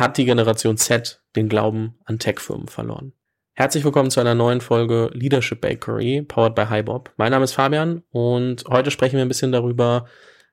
hat die Generation Z den Glauben an Tech-Firmen verloren. Herzlich willkommen zu einer neuen Folge Leadership Bakery, powered by HiBob. Mein Name ist Fabian und heute sprechen wir ein bisschen darüber,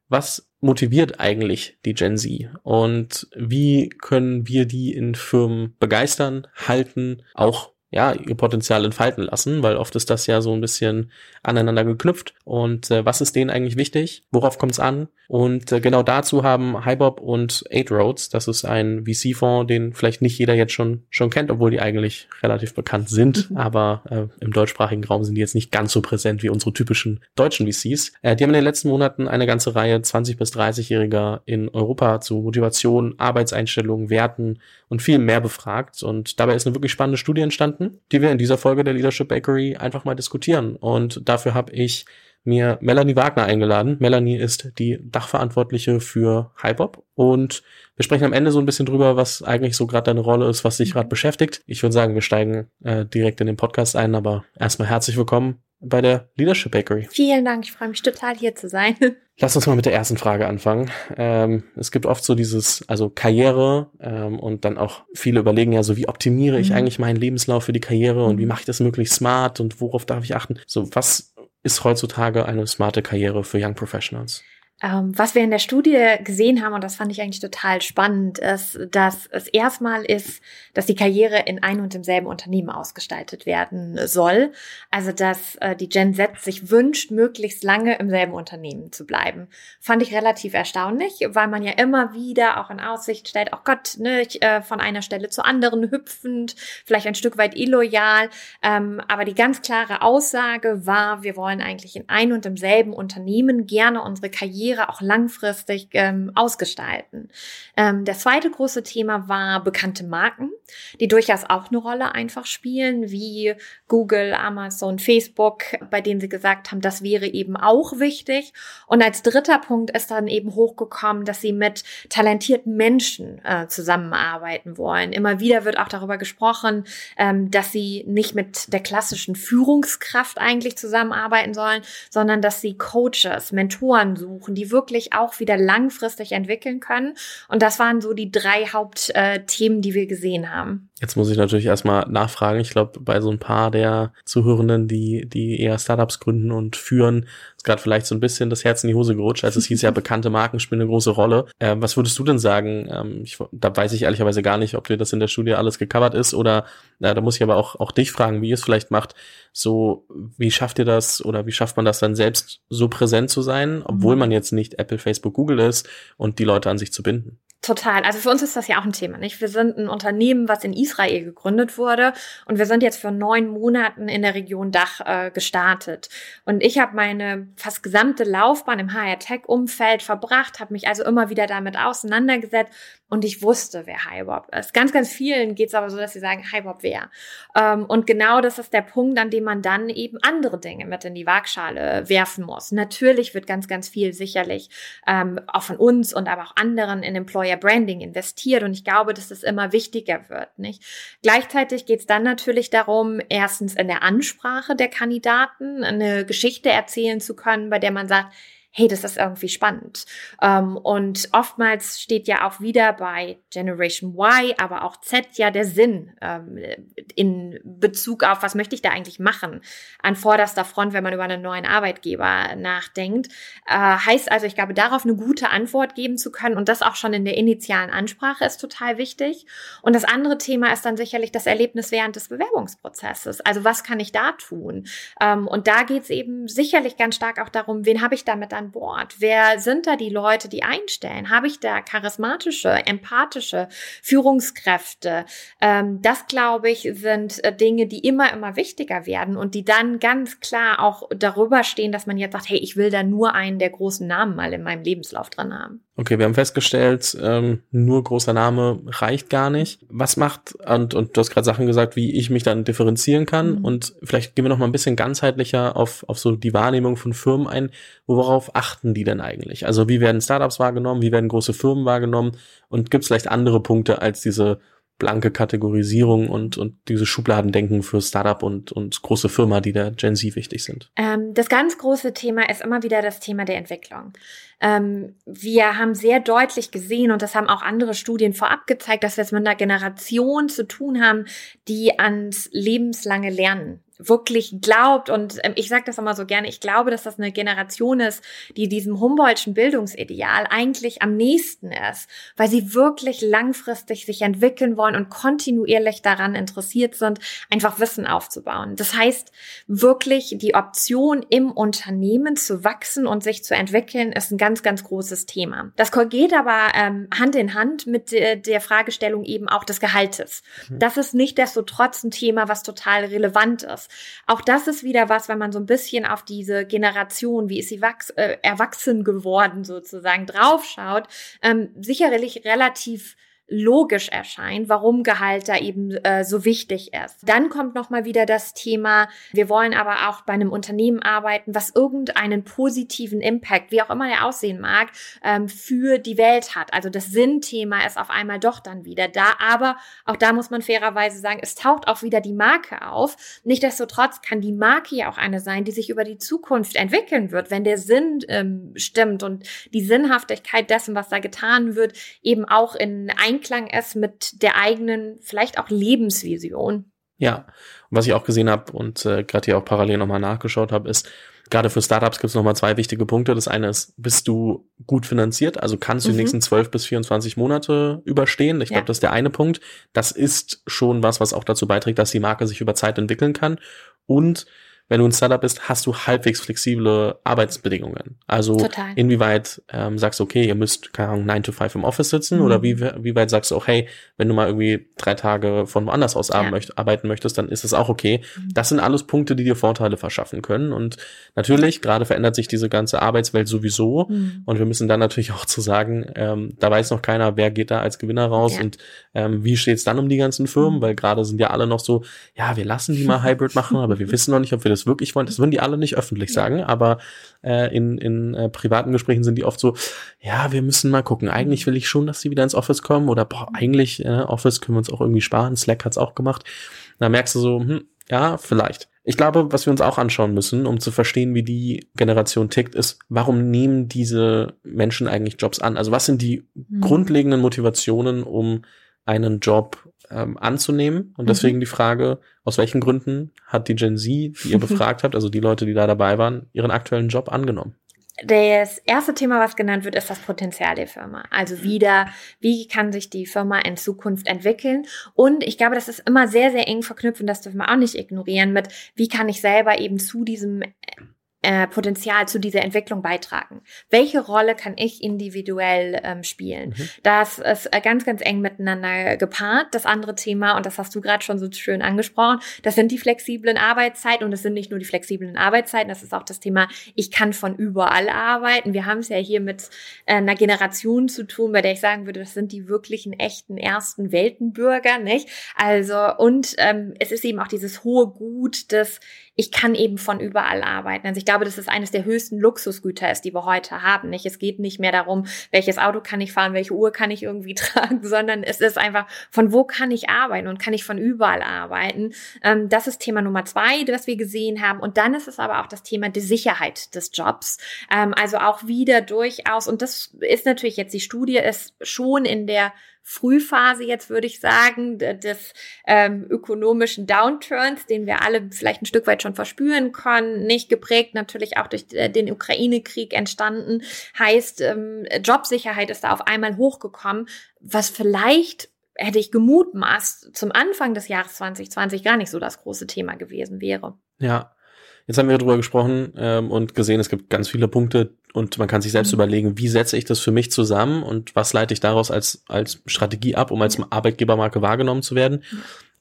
was motiviert eigentlich die Gen Z und wie können wir die in Firmen begeistern, halten, auch ja, ihr Potenzial entfalten lassen, weil oft ist das ja so ein bisschen aneinander geknüpft. Und äh, was ist denen eigentlich wichtig? Worauf kommt es an? Und äh, genau dazu haben HiBob und Eight Roads, das ist ein VC-Fonds, den vielleicht nicht jeder jetzt schon schon kennt, obwohl die eigentlich relativ bekannt sind, mhm. aber äh, im deutschsprachigen Raum sind die jetzt nicht ganz so präsent wie unsere typischen deutschen VCs. Äh, die haben in den letzten Monaten eine ganze Reihe 20 bis 30-Jähriger in Europa zu Motivation, Arbeitseinstellungen, Werten und viel mehr befragt. Und dabei ist eine wirklich spannende Studie entstanden, die wir in dieser Folge der Leadership Bakery einfach mal diskutieren. Und dafür habe ich mir Melanie Wagner eingeladen. Melanie ist die Dachverantwortliche für HiPop und wir sprechen am Ende so ein bisschen drüber, was eigentlich so gerade deine Rolle ist, was dich gerade beschäftigt. Ich würde sagen, wir steigen äh, direkt in den Podcast ein, aber erstmal herzlich willkommen bei der Leadership Bakery. Vielen Dank, ich freue mich total hier zu sein. Lass uns mal mit der ersten Frage anfangen. Ähm, es gibt oft so dieses, also Karriere ähm, und dann auch viele überlegen ja so, wie optimiere ich mhm. eigentlich meinen Lebenslauf für die Karriere und wie mhm. mache ich das möglichst smart und worauf darf ich achten? So, was ist heutzutage eine smarte Karriere für Young Professionals? Ähm, was wir in der Studie gesehen haben, und das fand ich eigentlich total spannend, ist, dass es erstmal ist, dass die Karriere in ein und demselben Unternehmen ausgestaltet werden soll. Also, dass äh, die Gen Z sich wünscht, möglichst lange im selben Unternehmen zu bleiben. Fand ich relativ erstaunlich, weil man ja immer wieder auch in Aussicht stellt, oh Gott, ne, ich, äh, von einer Stelle zur anderen hüpfend, vielleicht ein Stück weit illoyal. Ähm, aber die ganz klare Aussage war, wir wollen eigentlich in ein und demselben Unternehmen gerne unsere Karriere Karriere auch langfristig ähm, ausgestalten. Ähm, der zweite große Thema war bekannte Marken, die durchaus auch eine Rolle einfach spielen, wie Google, Amazon, Facebook, bei denen sie gesagt haben, das wäre eben auch wichtig. Und als dritter Punkt ist dann eben hochgekommen, dass sie mit talentierten Menschen äh, zusammenarbeiten wollen. Immer wieder wird auch darüber gesprochen, ähm, dass sie nicht mit der klassischen Führungskraft eigentlich zusammenarbeiten sollen, sondern dass sie Coaches, Mentoren suchen, die wirklich auch wieder langfristig entwickeln können. Und das waren so die drei Hauptthemen, die wir gesehen haben. Jetzt muss ich natürlich erstmal nachfragen. Ich glaube, bei so ein paar der Zuhörenden, die, die eher Startups gründen und führen, ist gerade vielleicht so ein bisschen das Herz in die Hose gerutscht. Also es hieß ja, bekannte Marken spielen eine große Rolle. Äh, was würdest du denn sagen? Ähm, ich, da weiß ich ehrlicherweise gar nicht, ob dir das in der Studie alles gecovert ist oder äh, da muss ich aber auch, auch dich fragen, wie ihr es vielleicht macht. So, wie schafft ihr das oder wie schafft man das dann selbst so präsent zu sein, obwohl mhm. man jetzt nicht Apple, Facebook, Google ist und die Leute an sich zu binden? Total. Also für uns ist das ja auch ein Thema, nicht? Wir sind ein Unternehmen, was in Israel gegründet wurde und wir sind jetzt für neun Monaten in der Region Dach äh, gestartet. Und ich habe meine fast gesamte Laufbahn im HR-Tech-Umfeld verbracht, habe mich also immer wieder damit auseinandergesetzt und ich wusste, wer HiBob ist. Ganz, ganz vielen geht es aber so, dass sie sagen, HiBob wer? Ähm, und genau das ist der Punkt, an dem man dann eben andere Dinge mit in die Waagschale werfen muss. Natürlich wird ganz, ganz viel sicherlich ähm, auch von uns und aber auch anderen in Employer Branding investiert und ich glaube, dass das immer wichtiger wird. Nicht? Gleichzeitig geht es dann natürlich darum, erstens in der Ansprache der Kandidaten eine Geschichte erzählen zu können, bei der man sagt, hey, das ist irgendwie spannend. Ähm, und oftmals steht ja auch wieder bei Generation Y, aber auch Z ja der Sinn ähm, in Bezug auf, was möchte ich da eigentlich machen, an vorderster Front, wenn man über einen neuen Arbeitgeber nachdenkt. Äh, heißt also, ich glaube, darauf eine gute Antwort geben zu können und das auch schon in der initialen Ansprache ist total wichtig. Und das andere Thema ist dann sicherlich das Erlebnis während des Bewerbungsprozesses. Also was kann ich da tun? Ähm, und da geht es eben sicherlich ganz stark auch darum, wen habe ich damit an Bord? Wer sind da die Leute, die einstellen? Habe ich da charismatische, empathische Führungskräfte? Ähm, das, glaube ich, sind äh, Dinge, die immer, immer wichtiger werden und die dann ganz klar auch darüber stehen, dass man jetzt sagt, hey, ich will da nur einen der großen Namen mal in meinem Lebenslauf drin haben. Okay, wir haben festgestellt, ähm, nur großer Name reicht gar nicht. Was macht, und, und du hast gerade Sachen gesagt, wie ich mich dann differenzieren kann mhm. und vielleicht gehen wir noch mal ein bisschen ganzheitlicher auf, auf so die Wahrnehmung von Firmen ein. Worauf achten die denn eigentlich? Also wie werden Startups wahrgenommen, wie werden große Firmen wahrgenommen und gibt es vielleicht andere Punkte als diese blanke Kategorisierung und, und diese Schubladendenken für Startup und, und große Firma, die der Gen Z wichtig sind? Ähm, das ganz große Thema ist immer wieder das Thema der Entwicklung. Ähm, wir haben sehr deutlich gesehen, und das haben auch andere Studien vorab gezeigt, dass wir es mit einer Generation zu tun haben, die ans lebenslange Lernen wirklich glaubt und ähm, ich sage das immer so gerne, ich glaube, dass das eine Generation ist, die diesem Humboldtschen Bildungsideal eigentlich am nächsten ist, weil sie wirklich langfristig sich entwickeln wollen und kontinuierlich daran interessiert sind, einfach Wissen aufzubauen. Das heißt, wirklich die Option im Unternehmen zu wachsen und sich zu entwickeln, ist ein ganz, ganz großes Thema. Das geht aber ähm, Hand in Hand mit de der Fragestellung eben auch des Gehaltes. Mhm. Das ist nicht desto trotz ein Thema, was total relevant ist. Auch das ist wieder was, wenn man so ein bisschen auf diese Generation, wie ist sie wachs äh, erwachsen geworden sozusagen, draufschaut, ähm, sicherlich relativ logisch erscheint, warum Gehalt da eben äh, so wichtig ist. Dann kommt noch mal wieder das Thema, wir wollen aber auch bei einem Unternehmen arbeiten, was irgendeinen positiven Impact, wie auch immer der aussehen mag, ähm, für die Welt hat. Also das Sinnthema ist auf einmal doch dann wieder da, aber auch da muss man fairerweise sagen, es taucht auch wieder die Marke auf. Nichtsdestotrotz kann die Marke ja auch eine sein, die sich über die Zukunft entwickeln wird, wenn der Sinn ähm, stimmt und die Sinnhaftigkeit dessen, was da getan wird, eben auch in ein Einklang ist mit der eigenen, vielleicht auch Lebensvision. Ja, und was ich auch gesehen habe und äh, gerade hier auch parallel nochmal nachgeschaut habe, ist, gerade für Startups gibt es nochmal zwei wichtige Punkte. Das eine ist, bist du gut finanziert? Also kannst du mhm. die nächsten 12 bis 24 Monate überstehen? Ich ja. glaube, das ist der eine Punkt. Das ist schon was, was auch dazu beiträgt, dass die Marke sich über Zeit entwickeln kann. Und wenn du ein Startup bist, hast du halbwegs flexible Arbeitsbedingungen. Also Total. inwieweit ähm, sagst du, okay, ihr müsst, keine Ahnung, 9 to 5 im Office sitzen mhm. oder wie, wie weit sagst du auch, hey, wenn du mal irgendwie drei Tage von woanders aus ja. arbeiten möchtest, dann ist es auch okay. Mhm. Das sind alles Punkte, die dir Vorteile verschaffen können. Und natürlich, gerade verändert sich diese ganze Arbeitswelt sowieso. Mhm. Und wir müssen dann natürlich auch zu sagen, ähm, da weiß noch keiner, wer geht da als Gewinner raus ja. und ähm, wie steht es dann um die ganzen Firmen, mhm. weil gerade sind ja alle noch so, ja, wir lassen die mal Hybrid machen, aber wir wissen noch nicht, ob wir das das wirklich wollen. Das würden die alle nicht öffentlich sagen, aber äh, in, in äh, privaten Gesprächen sind die oft so, ja, wir müssen mal gucken. Eigentlich will ich schon, dass sie wieder ins Office kommen oder boah, eigentlich äh, Office können wir uns auch irgendwie sparen. Slack hat's auch gemacht. Da merkst du so, hm, ja, vielleicht. Ich glaube, was wir uns auch anschauen müssen, um zu verstehen, wie die Generation tickt, ist, warum nehmen diese Menschen eigentlich Jobs an? Also was sind die mhm. grundlegenden Motivationen, um einen Job ähm, anzunehmen. Und mhm. deswegen mhm. die Frage, aus welchen Gründen hat die Gen Z, die ihr befragt habt, also die Leute, die da dabei waren, ihren aktuellen Job angenommen? Das erste Thema, was genannt wird, ist das Potenzial der Firma. Also wieder, wie kann sich die Firma in Zukunft entwickeln? Und ich glaube, das ist immer sehr, sehr eng verknüpft und das dürfen wir auch nicht ignorieren mit, wie kann ich selber eben zu diesem äh, Potenzial zu dieser Entwicklung beitragen? Welche Rolle kann ich individuell ähm, spielen? Mhm. Das ist äh, ganz, ganz eng miteinander gepaart. Das andere Thema, und das hast du gerade schon so schön angesprochen, das sind die flexiblen Arbeitszeiten und es sind nicht nur die flexiblen Arbeitszeiten, das ist auch das Thema, ich kann von überall arbeiten. Wir haben es ja hier mit äh, einer Generation zu tun, bei der ich sagen würde, das sind die wirklichen, echten ersten Weltenbürger, nicht? Also, und ähm, es ist eben auch dieses hohe Gut des ich kann eben von überall arbeiten. Also ich glaube, dass es eines der höchsten Luxusgüter ist, die wir heute haben. Nicht? Es geht nicht mehr darum, welches Auto kann ich fahren, welche Uhr kann ich irgendwie tragen, sondern es ist einfach, von wo kann ich arbeiten und kann ich von überall arbeiten. Ähm, das ist Thema Nummer zwei, das wir gesehen haben. Und dann ist es aber auch das Thema der Sicherheit des Jobs. Ähm, also auch wieder durchaus, und das ist natürlich jetzt, die Studie ist schon in der Frühphase jetzt, würde ich sagen, des ähm, ökonomischen Downturns, den wir alle vielleicht ein Stück weit schon verspüren können, nicht geprägt natürlich auch durch äh, den Ukraine-Krieg entstanden, heißt, ähm, Jobsicherheit ist da auf einmal hochgekommen, was vielleicht hätte ich gemutmaßt, zum Anfang des Jahres 2020 gar nicht so das große Thema gewesen wäre. Ja, Jetzt haben wir darüber gesprochen ähm, und gesehen, es gibt ganz viele Punkte und man kann sich selbst mhm. überlegen, wie setze ich das für mich zusammen und was leite ich daraus als, als Strategie ab, um als Arbeitgebermarke wahrgenommen zu werden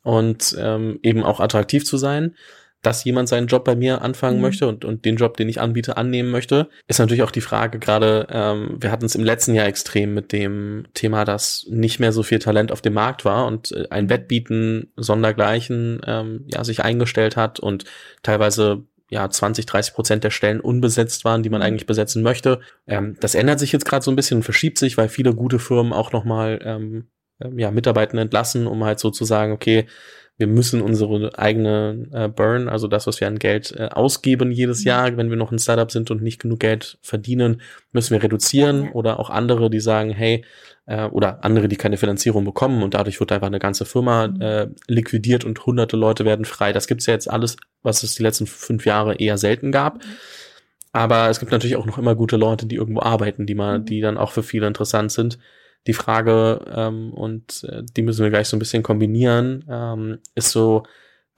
und ähm, eben auch attraktiv zu sein. Dass jemand seinen Job bei mir anfangen mhm. möchte und, und den Job, den ich anbiete, annehmen möchte, ist natürlich auch die Frage, gerade ähm, wir hatten es im letzten Jahr extrem mit dem Thema, dass nicht mehr so viel Talent auf dem Markt war und äh, ein Wettbieten sondergleichen ähm, ja sich eingestellt hat und teilweise ja 20, 30 Prozent der Stellen unbesetzt waren, die man mhm. eigentlich besetzen möchte. Ähm, das ändert sich jetzt gerade so ein bisschen, verschiebt sich, weil viele gute Firmen auch nochmal ähm, ähm, ja, Mitarbeitenden entlassen, um halt so zu sagen, okay, wir müssen unsere eigene äh, Burn, also das, was wir an Geld äh, ausgeben jedes mhm. Jahr, wenn wir noch ein Startup sind und nicht genug Geld verdienen, müssen wir reduzieren. Oder auch andere, die sagen, hey, äh, oder andere, die keine Finanzierung bekommen und dadurch wird einfach eine ganze Firma mhm. äh, liquidiert und hunderte Leute werden frei. Das gibt's ja jetzt alles, was es die letzten fünf Jahre eher selten gab. Mhm. Aber es gibt natürlich auch noch immer gute Leute, die irgendwo arbeiten, die mal, die dann auch für viele interessant sind die Frage, ähm, und äh, die müssen wir gleich so ein bisschen kombinieren, ähm, ist so,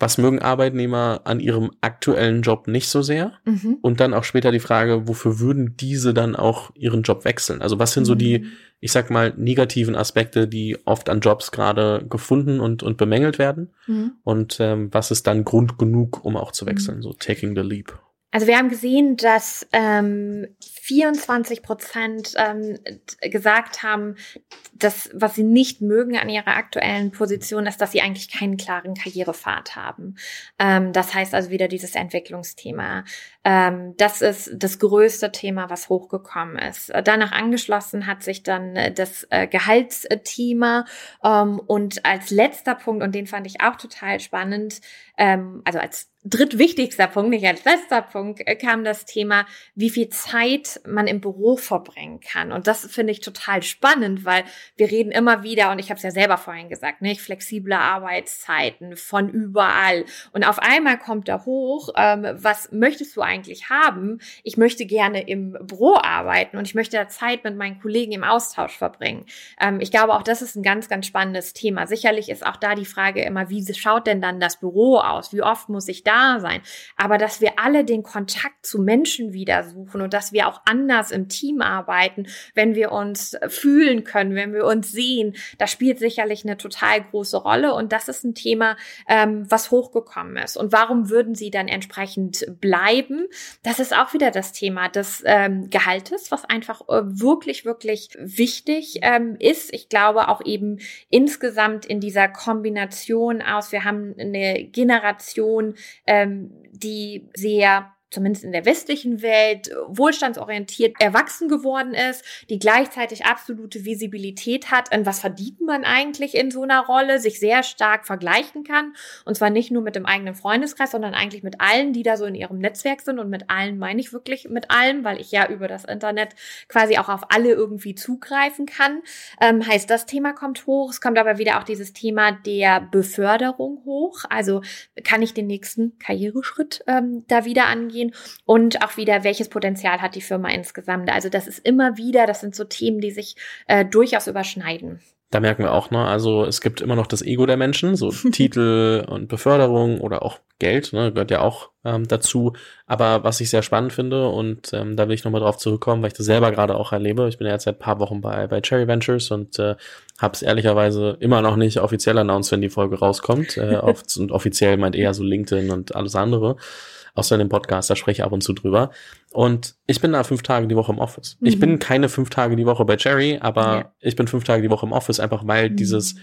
was mögen Arbeitnehmer an ihrem aktuellen Job nicht so sehr? Mhm. Und dann auch später die Frage, wofür würden diese dann auch ihren Job wechseln? Also was sind so die, mhm. ich sag mal, negativen Aspekte, die oft an Jobs gerade gefunden und, und bemängelt werden? Mhm. Und ähm, was ist dann Grund genug, um auch zu wechseln? Mhm. So taking the leap. Also wir haben gesehen, dass ähm, 24 Prozent ähm, gesagt haben, dass was sie nicht mögen an ihrer aktuellen Position ist, dass sie eigentlich keinen klaren Karrierepfad haben. Ähm, das heißt also wieder dieses Entwicklungsthema. Ähm, das ist das größte Thema, was hochgekommen ist. Danach angeschlossen hat sich dann äh, das äh, Gehaltsthema ähm, und als letzter Punkt, und den fand ich auch total spannend, ähm, also als drittwichtigster Punkt, nicht als letzter Punkt, äh, kam das Thema, wie viel Zeit man im Büro verbringen kann. Und das finde ich total spannend, weil wir reden immer wieder, und ich habe es ja selber vorhin gesagt, nicht flexible Arbeitszeiten von überall. Und auf einmal kommt da hoch, ähm, was möchtest du eigentlich haben? Ich möchte gerne im Büro arbeiten und ich möchte da Zeit mit meinen Kollegen im Austausch verbringen. Ähm, ich glaube, auch das ist ein ganz, ganz spannendes Thema. Sicherlich ist auch da die Frage immer, wie schaut denn dann das Büro aus? Wie oft muss ich da sein? Aber dass wir alle den Kontakt zu Menschen wieder suchen und dass wir auch anders im Team arbeiten, wenn wir uns fühlen können, wenn wir uns sehen, das spielt sicherlich eine total große Rolle. Und das ist ein Thema, ähm, was hochgekommen ist. Und warum würden sie dann entsprechend bleiben? Das ist auch wieder das Thema des ähm, Gehaltes, was einfach äh, wirklich, wirklich wichtig ähm, ist. Ich glaube auch eben insgesamt in dieser Kombination aus, wir haben eine Generation, ähm, die sehr zumindest in der westlichen Welt, wohlstandsorientiert erwachsen geworden ist, die gleichzeitig absolute Visibilität hat, in was verdient man eigentlich in so einer Rolle, sich sehr stark vergleichen kann. Und zwar nicht nur mit dem eigenen Freundeskreis, sondern eigentlich mit allen, die da so in ihrem Netzwerk sind. Und mit allen meine ich wirklich mit allen, weil ich ja über das Internet quasi auch auf alle irgendwie zugreifen kann. Ähm, heißt, das Thema kommt hoch. Es kommt aber wieder auch dieses Thema der Beförderung hoch. Also kann ich den nächsten Karriereschritt ähm, da wieder angehen? Gehen und auch wieder, welches Potenzial hat die Firma insgesamt. Also das ist immer wieder, das sind so Themen, die sich äh, durchaus überschneiden. Da merken wir auch, ne, also es gibt immer noch das Ego der Menschen, so Titel und Beförderung oder auch Geld, ne, gehört ja auch ähm, dazu. Aber was ich sehr spannend finde, und ähm, da will ich nochmal drauf zurückkommen, weil ich das selber gerade auch erlebe. Ich bin ja jetzt seit paar Wochen bei, bei Cherry Ventures und äh, habe es ehrlicherweise immer noch nicht offiziell announced, wenn die Folge rauskommt. Äh, auf, und offiziell meint eher so LinkedIn und alles andere außer in dem Podcast, da spreche ich ab und zu drüber. Und ich bin da fünf Tage die Woche im Office. Mhm. Ich bin keine fünf Tage die Woche bei Cherry, aber ja. ich bin fünf Tage die Woche im Office, einfach weil mhm. dieses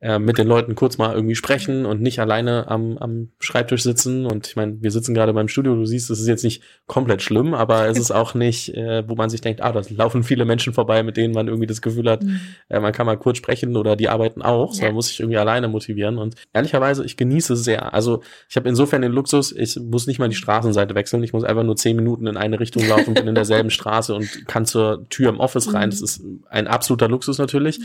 äh, mit den Leuten kurz mal irgendwie sprechen und nicht alleine am, am Schreibtisch sitzen. Und ich meine, wir sitzen gerade beim Studio, du siehst, es ist jetzt nicht komplett schlimm, aber es ist auch nicht, äh, wo man sich denkt, ah, da laufen viele Menschen vorbei, mit denen man irgendwie das Gefühl hat, mhm. äh, man kann mal kurz sprechen oder die arbeiten auch, ja. sondern muss sich irgendwie alleine motivieren. Und ehrlicherweise, ich genieße es sehr. Also ich habe insofern den Luxus, ich muss nicht mal die Straßenseite wechseln, ich muss einfach nur zehn Minuten in eine Richtung laufen, bin in derselben Straße und kann zur Tür im Office rein. Mhm. Das ist ein absoluter Luxus natürlich. Ja.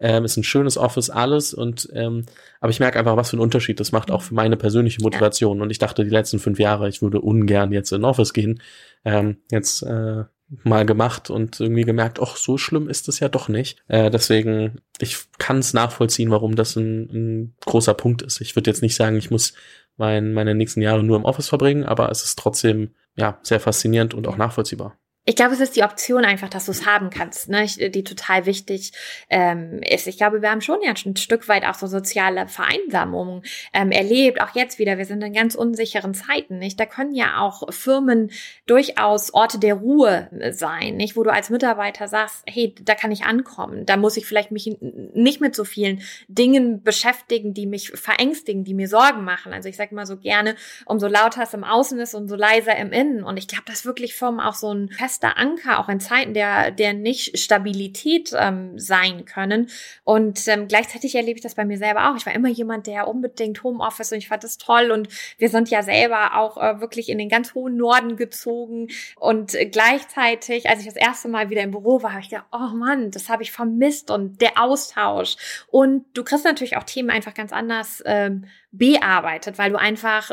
Ähm, ist ein schönes Office, alles. Und ähm, aber ich merke einfach, was für einen Unterschied das macht, auch für meine persönliche Motivation. Ja. Und ich dachte die letzten fünf Jahre, ich würde ungern jetzt in Office gehen. Ähm, jetzt äh, mal gemacht und irgendwie gemerkt, ach, so schlimm ist es ja doch nicht. Äh, deswegen, ich kann es nachvollziehen, warum das ein, ein großer Punkt ist. Ich würde jetzt nicht sagen, ich muss mein, meine nächsten Jahre nur im Office verbringen, aber es ist trotzdem ja sehr faszinierend und auch nachvollziehbar. Ich glaube, es ist die Option einfach, dass du es haben kannst, ne? die total wichtig ähm, ist. Ich glaube, wir haben schon ja ein Stück weit auch so soziale Vereinsamung ähm, erlebt. Auch jetzt wieder, wir sind in ganz unsicheren Zeiten. Nicht? Da können ja auch Firmen durchaus Orte der Ruhe sein, nicht? wo du als Mitarbeiter sagst, hey, da kann ich ankommen. Da muss ich vielleicht mich nicht mit so vielen Dingen beschäftigen, die mich verängstigen, die mir Sorgen machen. Also ich sage mal so gerne, umso lauter es im Außen ist, umso leiser im Innen. Und ich glaube, dass wirklich Firmen auch so ein fester Anker, auch in Zeiten der, der nicht Stabilität ähm, sein können. Und ähm, gleichzeitig erlebe ich das bei mir selber auch. Ich war immer jemand, der unbedingt Homeoffice und ich fand das toll. Und wir sind ja selber auch äh, wirklich in den ganz hohen Norden gezogen. Und gleichzeitig, als ich das erste Mal wieder im Büro war, habe ich gedacht, oh Mann, das habe ich vermisst und der Austausch. Und du kriegst natürlich auch Themen einfach ganz anders ähm, bearbeitet, weil du einfach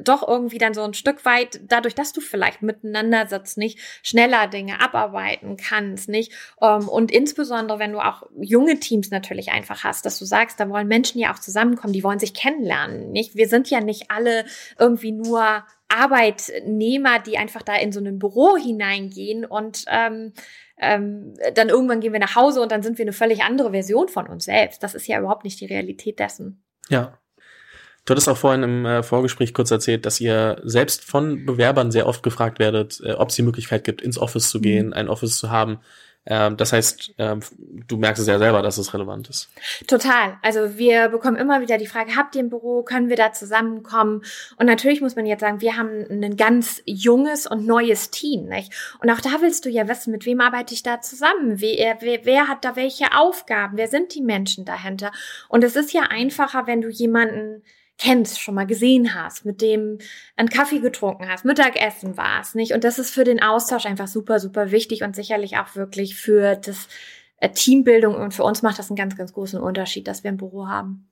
doch irgendwie dann so ein Stück weit, dadurch, dass du vielleicht miteinander sitzt, nicht schneller Dinge abarbeiten kannst, nicht? Ähm, und insbesondere, wenn du auch junge Teams natürlich einfach hast, dass du sagst, da wollen Menschen ja auch zusammenkommen, die wollen sich kennenlernen, nicht? Wir sind ja nicht alle irgendwie nur Arbeitnehmer, die einfach da in so ein Büro hineingehen und ähm, ähm, dann irgendwann gehen wir nach Hause und dann sind wir eine völlig andere Version von uns selbst. Das ist ja überhaupt nicht die Realität dessen. Ja, Du hattest auch vorhin im äh, Vorgespräch kurz erzählt, dass ihr selbst von Bewerbern sehr oft gefragt werdet, äh, ob es die Möglichkeit gibt, ins Office zu gehen, mhm. ein Office zu haben. Ähm, das heißt, ähm, du merkst es ja selber, dass es relevant ist. Total. Also wir bekommen immer wieder die Frage, habt ihr ein Büro, können wir da zusammenkommen? Und natürlich muss man jetzt sagen, wir haben ein ganz junges und neues Team. Nicht? Und auch da willst du ja wissen, mit wem arbeite ich da zusammen? Wer, wer, wer hat da welche Aufgaben? Wer sind die Menschen dahinter? Und es ist ja einfacher, wenn du jemanden kennst, schon mal gesehen hast, mit dem einen Kaffee getrunken hast, Mittagessen warst, nicht? Und das ist für den Austausch einfach super, super wichtig und sicherlich auch wirklich für das äh, Teambildung und für uns macht das einen ganz, ganz großen Unterschied, dass wir ein Büro haben.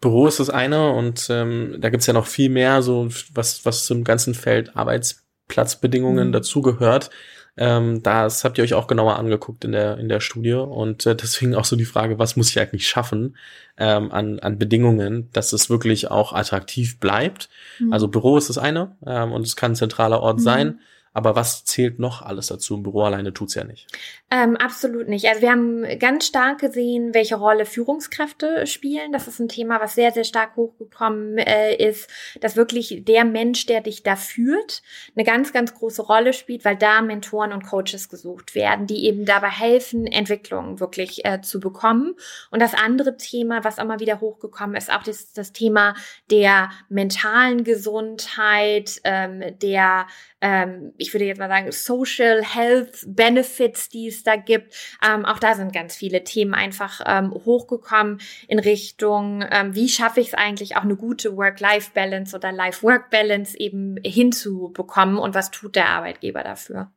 Büro ist das eine und ähm, da gibt's ja noch viel mehr, so was, was zum ganzen Feld Arbeitsplatzbedingungen mhm. dazugehört. Ähm, das habt ihr euch auch genauer angeguckt in der, in der Studie. Und äh, deswegen auch so die Frage, was muss ich eigentlich schaffen ähm, an, an Bedingungen, dass es wirklich auch attraktiv bleibt. Mhm. Also Büro ist das eine ähm, und es kann ein zentraler Ort mhm. sein. Aber was zählt noch alles dazu? Im Büro alleine tut's ja nicht. Ähm, absolut nicht. Also wir haben ganz stark gesehen, welche Rolle Führungskräfte spielen. Das ist ein Thema, was sehr, sehr stark hochgekommen äh, ist, dass wirklich der Mensch, der dich da führt, eine ganz, ganz große Rolle spielt, weil da Mentoren und Coaches gesucht werden, die eben dabei helfen, Entwicklungen wirklich äh, zu bekommen. Und das andere Thema, was immer wieder hochgekommen ist, auch das, das Thema der mentalen Gesundheit, ähm, der ähm, ich würde jetzt mal sagen, Social Health Benefits, die es da gibt. Ähm, auch da sind ganz viele Themen einfach ähm, hochgekommen in Richtung, ähm, wie schaffe ich es eigentlich auch eine gute Work-Life-Balance oder Life-Work-Balance eben hinzubekommen und was tut der Arbeitgeber dafür?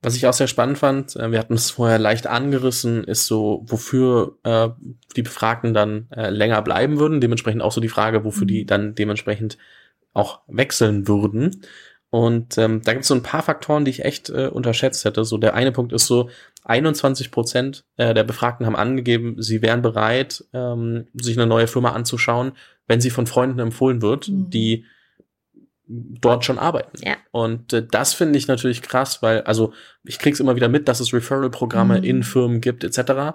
Was ich auch sehr spannend fand, äh, wir hatten es vorher leicht angerissen, ist so, wofür äh, die Befragten dann äh, länger bleiben würden. Dementsprechend auch so die Frage, wofür die mhm. dann dementsprechend auch wechseln würden. Und ähm, da gibt es so ein paar Faktoren, die ich echt äh, unterschätzt hätte. So der eine Punkt ist so, 21 Prozent äh, der Befragten haben angegeben, sie wären bereit, ähm, sich eine neue Firma anzuschauen, wenn sie von Freunden empfohlen wird, mhm. die dort schon arbeiten. Ja. Und äh, das finde ich natürlich krass, weil, also ich krieg's immer wieder mit, dass es Referral-Programme mhm. in Firmen gibt, etc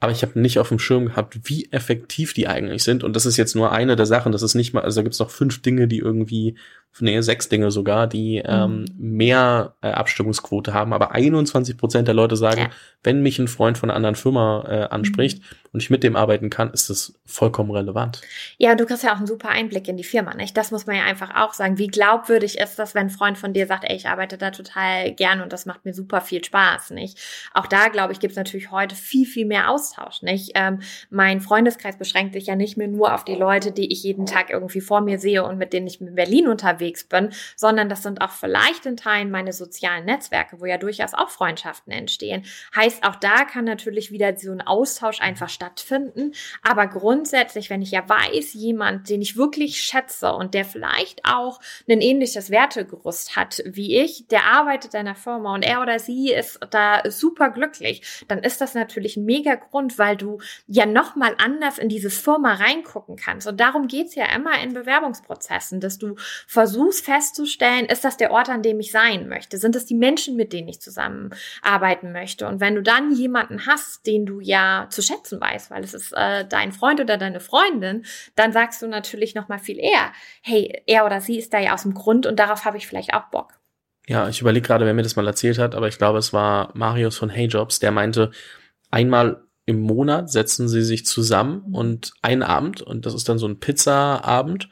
aber ich habe nicht auf dem Schirm gehabt, wie effektiv die eigentlich sind. Und das ist jetzt nur eine der Sachen. Das ist nicht mal, also da gibt's noch fünf Dinge, die irgendwie, nee, sechs Dinge sogar, die ähm, mhm. mehr äh, Abstimmungsquote haben. Aber 21 Prozent der Leute sagen, ja. wenn mich ein Freund von einer anderen Firma äh, anspricht mhm. und ich mit dem arbeiten kann, ist das vollkommen relevant. Ja, du kriegst ja auch einen super Einblick in die Firma, nicht? Das muss man ja einfach auch sagen. Wie glaubwürdig ist das, wenn ein Freund von dir sagt, ey, ich arbeite da total gern und das macht mir super viel Spaß, nicht? Auch da, glaube ich, gibt's natürlich heute viel, viel mehr aus Austausch, nicht? Ähm, mein Freundeskreis beschränkt sich ja nicht mehr nur auf die Leute, die ich jeden Tag irgendwie vor mir sehe und mit denen ich in Berlin unterwegs bin, sondern das sind auch vielleicht in Teilen meine sozialen Netzwerke, wo ja durchaus auch Freundschaften entstehen. Heißt, auch da kann natürlich wieder so ein Austausch einfach stattfinden. Aber grundsätzlich, wenn ich ja weiß, jemand, den ich wirklich schätze und der vielleicht auch ein ähnliches Wertegerüst hat wie ich, der arbeitet in einer Firma und er oder sie ist da super glücklich, dann ist das natürlich ein mega Grund, weil du ja nochmal anders in diese Firma reingucken kannst. Und darum geht's ja immer in Bewerbungsprozessen, dass du versuchst festzustellen, ist das der Ort, an dem ich sein möchte? Sind es die Menschen, mit denen ich zusammenarbeiten möchte? Und wenn du dann jemanden hast, den du ja zu schätzen weißt, weil es ist äh, dein Freund oder deine Freundin, dann sagst du natürlich nochmal viel eher, hey, er oder sie ist da ja aus dem Grund und darauf habe ich vielleicht auch Bock. Ja, ich überlege gerade, wer mir das mal erzählt hat, aber ich glaube, es war Marius von Hey Jobs, der meinte, einmal im Monat setzen sie sich zusammen und einen Abend, und das ist dann so ein Pizza-Abend,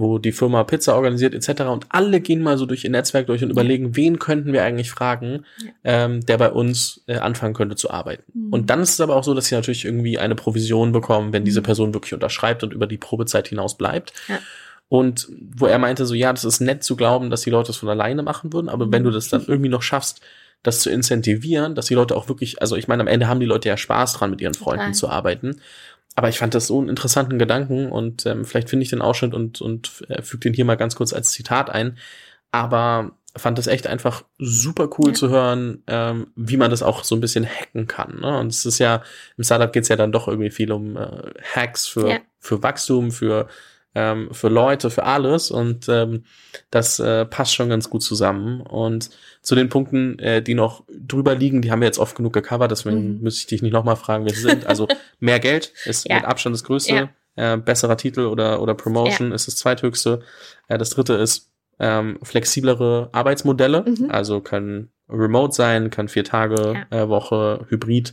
wo die Firma Pizza organisiert etc. Und alle gehen mal so durch ihr Netzwerk durch und überlegen, wen könnten wir eigentlich fragen, ja. ähm, der bei uns äh, anfangen könnte zu arbeiten. Mhm. Und dann ist es aber auch so, dass sie natürlich irgendwie eine Provision bekommen, wenn diese mhm. Person wirklich unterschreibt und über die Probezeit hinaus bleibt. Ja. Und wo er meinte so, ja, das ist nett zu glauben, dass die Leute es von alleine machen würden, aber mhm. wenn du das dann irgendwie noch schaffst, das zu incentivieren, dass die Leute auch wirklich, also ich meine, am Ende haben die Leute ja Spaß dran, mit ihren Freunden Total. zu arbeiten. Aber ich fand das so einen interessanten Gedanken und ähm, vielleicht finde ich den Ausschnitt und, und äh, füge den hier mal ganz kurz als Zitat ein. Aber fand es echt einfach super cool ja. zu hören, ähm, wie man das auch so ein bisschen hacken kann. Ne? Und es ist ja, im Startup geht es ja dann doch irgendwie viel um äh, Hacks für, ja. für Wachstum, für ähm, für Leute, für alles und ähm, das äh, passt schon ganz gut zusammen. Und zu den Punkten, äh, die noch drüber liegen, die haben wir jetzt oft genug gecovert, deswegen mhm. müsste ich dich nicht nochmal fragen, wer sie sind. Also mehr Geld ist ja. mit Abstand das Größte, ja. äh, besserer Titel oder, oder Promotion ja. ist das zweithöchste. Äh, das dritte ist ähm, flexiblere Arbeitsmodelle, mhm. also können remote sein, kann vier Tage äh, Woche, Hybrid.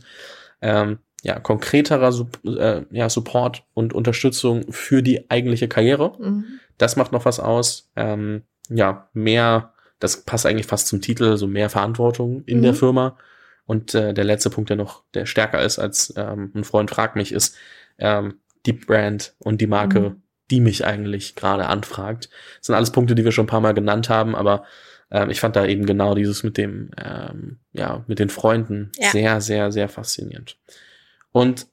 Ähm, ja, konkreterer äh, ja, Support und Unterstützung für die eigentliche Karriere. Mhm. Das macht noch was aus. Ähm, ja, mehr, das passt eigentlich fast zum Titel, so mehr Verantwortung in mhm. der Firma. Und äh, der letzte Punkt, der noch, der stärker ist als ähm, ein Freund fragt mich, ist ähm, die Brand und die Marke, mhm. die mich eigentlich gerade anfragt. Das sind alles Punkte, die wir schon ein paar Mal genannt haben, aber ähm, ich fand da eben genau dieses mit dem, ähm, ja, mit den Freunden ja. sehr, sehr, sehr faszinierend. Und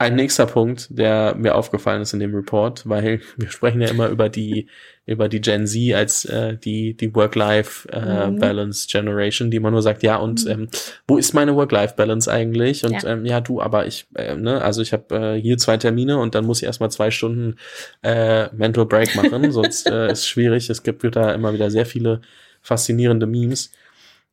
ein nächster Punkt, der mir aufgefallen ist in dem Report, weil wir sprechen ja immer über die über die Gen Z als äh, die die Work-Life-Balance äh, mhm. Generation, die man nur sagt, ja und mhm. ähm, wo ist meine Work-Life-Balance eigentlich? Und ja. Ähm, ja, du, aber ich, äh, ne, also ich habe äh, hier zwei Termine und dann muss ich erstmal zwei Stunden äh, Mental Break machen, sonst äh, ist schwierig. Es gibt da immer wieder sehr viele faszinierende Memes.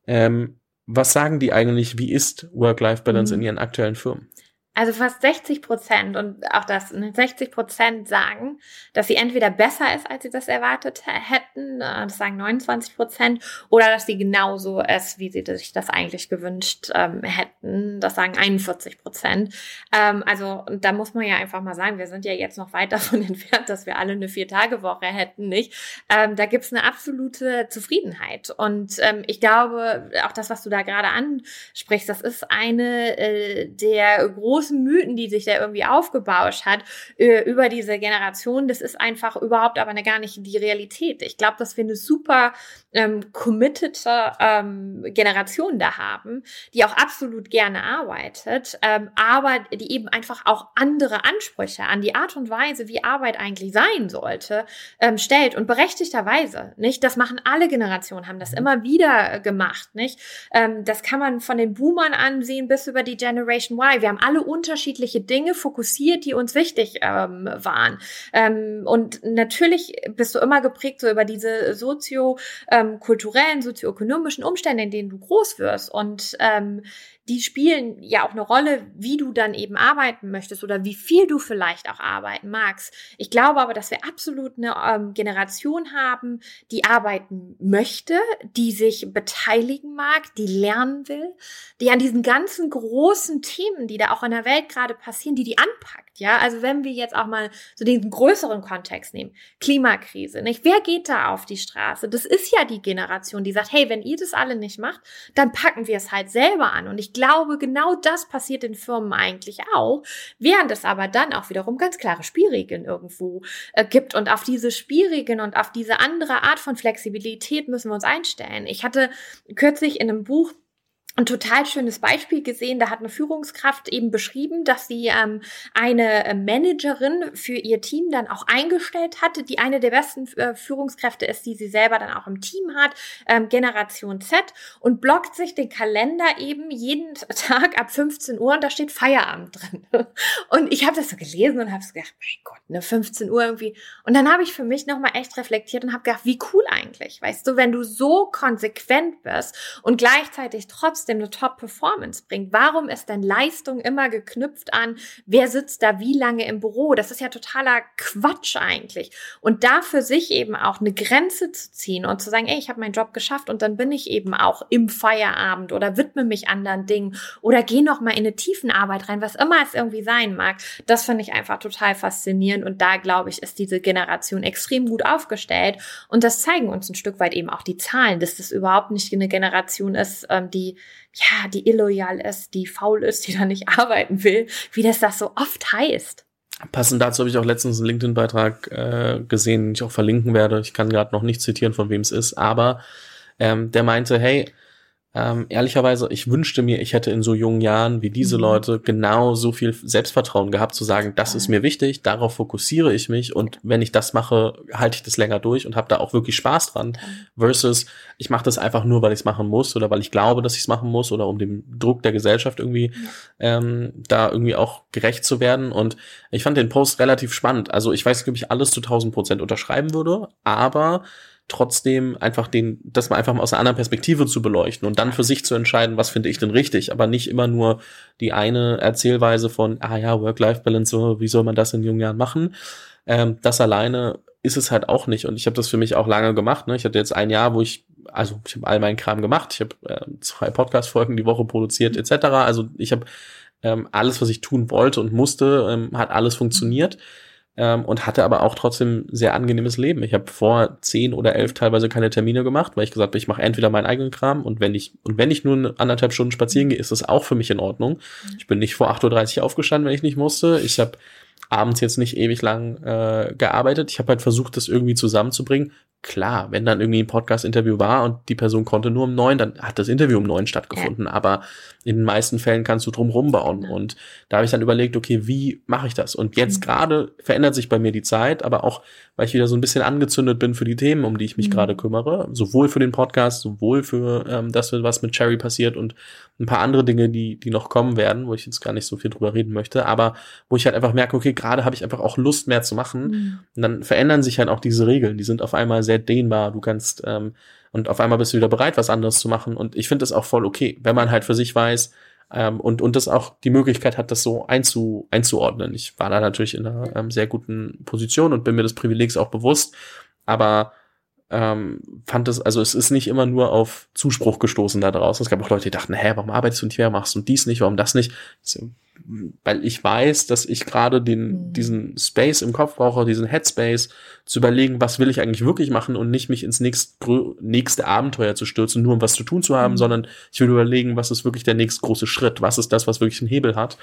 Ähm, was sagen die eigentlich? Wie ist Work-Life-Balance mhm. in ihren aktuellen Firmen? Also fast 60 Prozent und auch das 60 ne, Prozent sagen, dass sie entweder besser ist, als sie das erwartet hätten, äh, das sagen 29 Prozent, oder dass sie genauso ist, wie sie sich das eigentlich gewünscht ähm, hätten, das sagen 41 Prozent. Ähm, also da muss man ja einfach mal sagen, wir sind ja jetzt noch weit davon entfernt, dass wir alle eine Vier-Tage-Woche hätten, nicht? Ähm, da gibt's eine absolute Zufriedenheit und ähm, ich glaube, auch das, was du da gerade ansprichst, das ist eine äh, der großen großen Mythen, die sich da irgendwie aufgebauscht hat äh, über diese Generation, das ist einfach überhaupt aber gar nicht die Realität. Ich glaube, dass wir eine super ähm, committed ähm, Generation da haben, die auch absolut gerne arbeitet, ähm, aber die eben einfach auch andere Ansprüche an die Art und Weise, wie Arbeit eigentlich sein sollte, ähm, stellt und berechtigterweise, nicht? Das machen alle Generationen, haben das mhm. immer wieder gemacht, nicht? Ähm, das kann man von den Boomern ansehen bis über die Generation Y. Wir haben alle unterschiedliche Dinge fokussiert, die uns wichtig ähm, waren. Ähm, und natürlich bist du immer geprägt so über diese sozio ähm, kulturellen, sozioökonomischen Umstände, in denen du groß wirst. Und ähm, die spielen ja auch eine Rolle, wie du dann eben arbeiten möchtest oder wie viel du vielleicht auch arbeiten magst. Ich glaube aber, dass wir absolut eine ähm, Generation haben, die arbeiten möchte, die sich beteiligen mag, die lernen will, die an diesen ganzen großen Themen, die da auch in der Welt gerade passieren, die die anpackt. Ja, also wenn wir jetzt auch mal so den größeren Kontext nehmen, Klimakrise, nicht? Wer geht da auf die Straße? Das ist ja die Generation, die sagt, hey, wenn ihr das alle nicht macht, dann packen wir es halt selber an. Und ich glaube, genau das passiert in Firmen eigentlich auch, während es aber dann auch wiederum ganz klare Spielregeln irgendwo äh, gibt. Und auf diese Spielregeln und auf diese andere Art von Flexibilität müssen wir uns einstellen. Ich hatte kürzlich in einem Buch ein total schönes Beispiel gesehen. Da hat eine Führungskraft eben beschrieben, dass sie ähm, eine äh, Managerin für ihr Team dann auch eingestellt hatte, die eine der besten äh, Führungskräfte ist, die sie selber dann auch im Team hat, ähm, Generation Z, und blockt sich den Kalender eben jeden Tag ab 15 Uhr und da steht Feierabend drin. Und ich habe das so gelesen und habe so gedacht, mein Gott, ne, 15 Uhr irgendwie. Und dann habe ich für mich nochmal echt reflektiert und habe gedacht, wie cool eigentlich, weißt du, wenn du so konsequent bist und gleichzeitig trotzdem trotzdem eine Top-Performance bringt. Warum ist denn Leistung immer geknüpft an, wer sitzt da wie lange im Büro? Das ist ja totaler Quatsch eigentlich. Und da für sich eben auch eine Grenze zu ziehen und zu sagen, ey, ich habe meinen Job geschafft und dann bin ich eben auch im Feierabend oder widme mich anderen Dingen oder gehe noch in eine Tiefenarbeit rein, was immer es irgendwie sein mag. Das finde ich einfach total faszinierend und da glaube ich, ist diese Generation extrem gut aufgestellt und das zeigen uns ein Stück weit eben auch die Zahlen, dass das überhaupt nicht eine Generation ist, ähm, die ja, die illoyal ist, die faul ist, die da nicht arbeiten will, wie das das so oft heißt. Passend dazu habe ich auch letztens einen LinkedIn-Beitrag äh, gesehen, den ich auch verlinken werde. Ich kann gerade noch nicht zitieren, von wem es ist, aber ähm, der meinte, hey, ähm, ehrlicherweise, ich wünschte mir, ich hätte in so jungen Jahren wie diese mhm. Leute genau so viel Selbstvertrauen gehabt, zu sagen, das ist mir wichtig, darauf fokussiere ich mich und wenn ich das mache, halte ich das länger durch und habe da auch wirklich Spaß dran. Versus, ich mache das einfach nur, weil ich es machen muss oder weil ich glaube, dass ich es machen muss oder um dem Druck der Gesellschaft irgendwie ähm, da irgendwie auch gerecht zu werden. Und ich fand den Post relativ spannend. Also ich weiß nicht, ob ich alles zu 1000 Prozent unterschreiben würde, aber trotzdem einfach den, das mal einfach mal aus einer anderen Perspektive zu beleuchten und dann für sich zu entscheiden, was finde ich denn richtig, aber nicht immer nur die eine Erzählweise von, ah ja, Work-Life-Balance, wie soll man das in jungen Jahren machen? Ähm, das alleine ist es halt auch nicht und ich habe das für mich auch lange gemacht. Ne? Ich hatte jetzt ein Jahr, wo ich, also ich habe all meinen Kram gemacht, ich habe äh, zwei Podcast-Folgen die Woche produziert etc. Also ich habe ähm, alles, was ich tun wollte und musste, ähm, hat alles funktioniert ähm, und hatte aber auch trotzdem sehr angenehmes Leben. Ich habe vor zehn oder elf teilweise keine Termine gemacht, weil ich gesagt habe, ich mache entweder meinen eigenen Kram und wenn ich und wenn ich nur anderthalb Stunden spazieren gehe, ist das auch für mich in Ordnung. Mhm. Ich bin nicht vor 8.30 Uhr aufgestanden, wenn ich nicht musste. Ich habe abends jetzt nicht ewig lang äh, gearbeitet. Ich habe halt versucht, das irgendwie zusammenzubringen. Klar, wenn dann irgendwie ein Podcast-Interview war und die Person konnte nur um neun, dann hat das Interview um neun stattgefunden. Ja. Aber in den meisten Fällen kannst du drum rumbauen. Ja. Und da habe ich dann überlegt, okay, wie mache ich das? Und jetzt mhm. gerade verändert sich bei mir die Zeit, aber auch, weil ich wieder so ein bisschen angezündet bin für die Themen, um die ich mich mhm. gerade kümmere. Sowohl für den Podcast, sowohl für ähm, das, was mit Cherry passiert und ein paar andere Dinge, die, die noch kommen werden, wo ich jetzt gar nicht so viel drüber reden möchte, aber wo ich halt einfach merke, okay, gerade habe ich einfach auch Lust mehr zu machen. Mhm. Und dann verändern sich halt auch diese Regeln. Die sind auf einmal sehr dehnbar. Du kannst, ähm, und auf einmal bist du wieder bereit, was anderes zu machen. Und ich finde das auch voll okay, wenn man halt für sich weiß, ähm, und, und das auch die Möglichkeit hat, das so einzu, einzuordnen. Ich war da natürlich in einer ähm, sehr guten Position und bin mir des Privilegs auch bewusst. Aber ähm, fand es, also es ist nicht immer nur auf Zuspruch gestoßen da draußen. Es gab auch Leute, die dachten, hä, warum arbeitest du nicht mehr, machst du dies nicht, warum das nicht? Weil ich weiß, dass ich gerade den, mhm. diesen Space im Kopf brauche, diesen Headspace, zu überlegen, was will ich eigentlich wirklich machen und nicht mich ins nächst, nächste Abenteuer zu stürzen, nur um was zu tun zu haben, mhm. sondern ich will überlegen, was ist wirklich der nächste große Schritt, was ist das, was wirklich einen Hebel hat.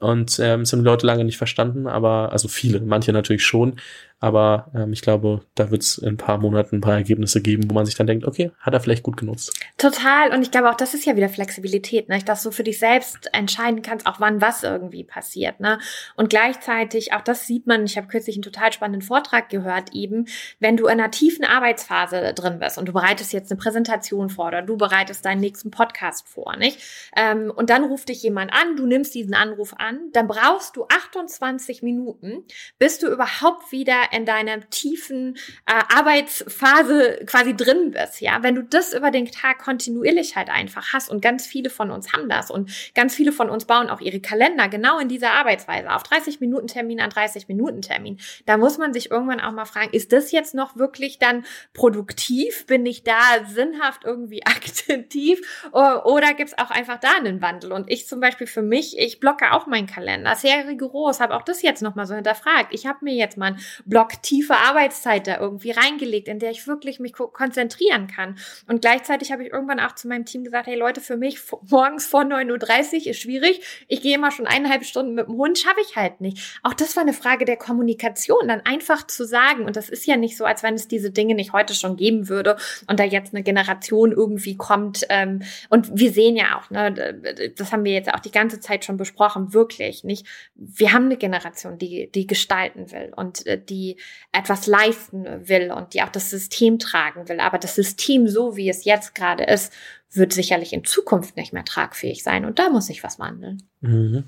Und ähm, das haben die Leute lange nicht verstanden, aber also viele, manche natürlich schon. Aber ähm, ich glaube, da wird es in ein paar Monaten ein paar Ergebnisse geben, wo man sich dann denkt, okay, hat er vielleicht gut genutzt. Total. Und ich glaube auch, das ist ja wieder Flexibilität, ne? dass du für dich selbst entscheiden kannst, auch wann was irgendwie passiert. Ne? Und gleichzeitig, auch das sieht man, ich habe kürzlich einen total spannenden Vortrag gehört, eben, wenn du in einer tiefen Arbeitsphase drin bist und du bereitest jetzt eine Präsentation vor oder du bereitest deinen nächsten Podcast vor, nicht? Ähm, und dann ruft dich jemand an, du nimmst diesen Anruf an, dann brauchst du 28 Minuten, bis du überhaupt wieder in deiner tiefen äh, Arbeitsphase quasi drin bist, ja, wenn du das über den Tag kontinuierlich halt einfach hast und ganz viele von uns haben das und ganz viele von uns bauen auch ihre Kalender genau in dieser Arbeitsweise auf 30 Minuten Termin an 30 Minuten Termin, da muss man sich irgendwann auch mal fragen, ist das jetzt noch wirklich dann produktiv? Bin ich da sinnhaft irgendwie aktiv oder gibt es auch einfach da einen Wandel? Und ich zum Beispiel für mich, ich blocke auch meinen Kalender sehr rigoros, habe auch das jetzt nochmal so hinterfragt. Ich habe mir jetzt mal einen Block tiefe Arbeitszeit da irgendwie reingelegt, in der ich wirklich mich konzentrieren kann. Und gleichzeitig habe ich irgendwann auch zu meinem Team gesagt, hey Leute, für mich morgens vor 9.30 Uhr ist schwierig. Ich gehe immer schon eineinhalb Stunden mit dem Hund, schaffe ich halt nicht. Auch das war eine Frage der Kommunikation, dann einfach zu sagen. Und das ist ja nicht so, als wenn es diese Dinge nicht heute schon geben würde und da jetzt eine Generation irgendwie kommt. Ähm, und wir sehen ja auch, ne, das haben wir jetzt auch die ganze Zeit schon besprochen, wirklich nicht. Wir haben eine Generation, die, die gestalten will und äh, die etwas leisten will und die auch das System tragen will. Aber das System, so wie es jetzt gerade ist, wird sicherlich in Zukunft nicht mehr tragfähig sein. Und da muss sich was wandeln. Mhm.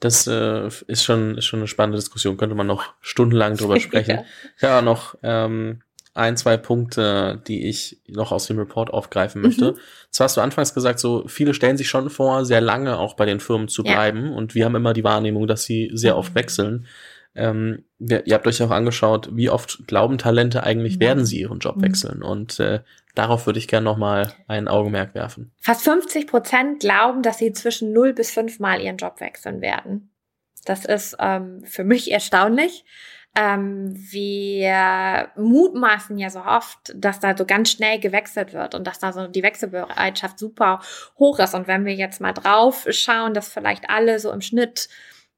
Das äh, ist, schon, ist schon eine spannende Diskussion. Könnte man noch stundenlang drüber sprechen. ja. ja, noch ähm, ein, zwei Punkte, die ich noch aus dem Report aufgreifen möchte. Mhm. Zwar hast du anfangs gesagt, so viele stellen sich schon vor, sehr lange auch bei den Firmen zu bleiben ja. und wir haben immer die Wahrnehmung, dass sie sehr oft mhm. wechseln. Ähm, wir, ihr habt euch auch angeschaut, wie oft glauben Talente eigentlich, mhm. werden sie ihren Job mhm. wechseln. Und äh, darauf würde ich gerne nochmal ein Augenmerk werfen. Fast 50 Prozent glauben, dass sie zwischen 0 bis 5 Mal ihren Job wechseln werden. Das ist ähm, für mich erstaunlich. Ähm, wir mutmaßen ja so oft, dass da so ganz schnell gewechselt wird und dass da so die Wechselbereitschaft super hoch ist. Und wenn wir jetzt mal drauf schauen, dass vielleicht alle so im Schnitt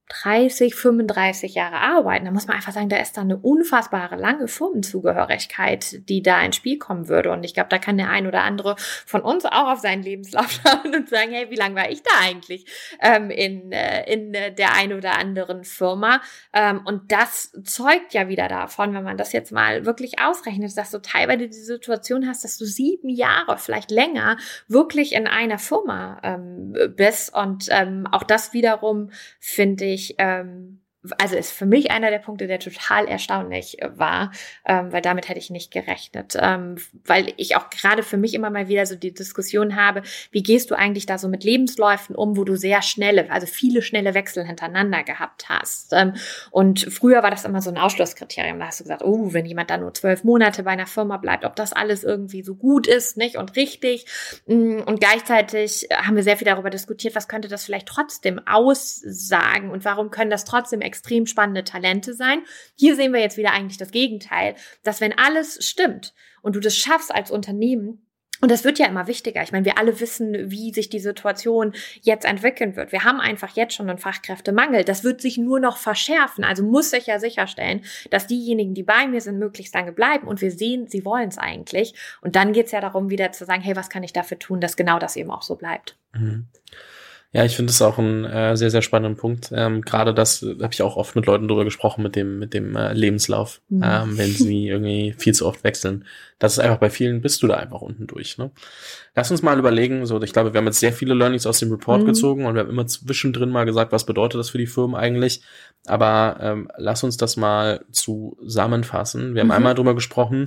30, 35 Jahre arbeiten, dann muss man einfach sagen, da ist da eine unfassbare lange Firmenzugehörigkeit, die da ins Spiel kommen würde. Und ich glaube, da kann der ein oder andere von uns auch auf seinen Lebenslauf schauen und sagen, hey, wie lange war ich da eigentlich ähm, in, äh, in der ein oder anderen Firma? Ähm, und das zeugt ja wieder davon, wenn man das jetzt mal wirklich ausrechnet, dass du teilweise die Situation hast, dass du sieben Jahre, vielleicht länger, wirklich in einer Firma ähm, bist. Und ähm, auch das wiederum finde ich, ähm, also ist für mich einer der Punkte, der total erstaunlich äh, war, ähm, weil damit hätte ich nicht gerechnet. Ähm, weil ich auch gerade für mich immer mal wieder so die Diskussion habe, wie gehst du eigentlich da so mit Lebensläufen um, wo du sehr schnelle, also viele schnelle Wechsel hintereinander gehabt hast. Ähm, und früher war das immer so ein Ausschlusskriterium. Da hast du gesagt, oh, wenn jemand da nur zwölf Monate bei einer Firma bleibt, ob das alles irgendwie so gut ist, nicht und richtig. Mm, und gleichzeitig haben wir sehr viel darüber diskutiert, was könnte das vielleicht trotzdem aussagen und warum können das trotzdem extrem spannende Talente sein. Hier sehen wir jetzt wieder eigentlich das Gegenteil, dass wenn alles stimmt und du das schaffst als Unternehmen, und das wird ja immer wichtiger. Ich meine, wir alle wissen, wie sich die Situation jetzt entwickeln wird. Wir haben einfach jetzt schon einen Fachkräftemangel. Das wird sich nur noch verschärfen. Also muss ich ja sicherstellen, dass diejenigen, die bei mir sind, möglichst lange bleiben. Und wir sehen, sie wollen es eigentlich. Und dann geht es ja darum, wieder zu sagen, hey, was kann ich dafür tun, dass genau das eben auch so bleibt. Mhm. Ja, ich finde es auch ein äh, sehr, sehr spannenden Punkt. Ähm, Gerade das äh, habe ich auch oft mit Leuten drüber gesprochen, mit dem, mit dem äh, Lebenslauf, mhm. ähm, wenn sie irgendwie viel zu oft wechseln. Das ist einfach bei vielen, bist du da einfach unten durch. Ne? Lass uns mal überlegen, so ich glaube, wir haben jetzt sehr viele Learnings aus dem Report mhm. gezogen und wir haben immer zwischendrin mal gesagt, was bedeutet das für die Firmen eigentlich. Aber ähm, lass uns das mal zusammenfassen. Wir haben mhm. einmal drüber gesprochen,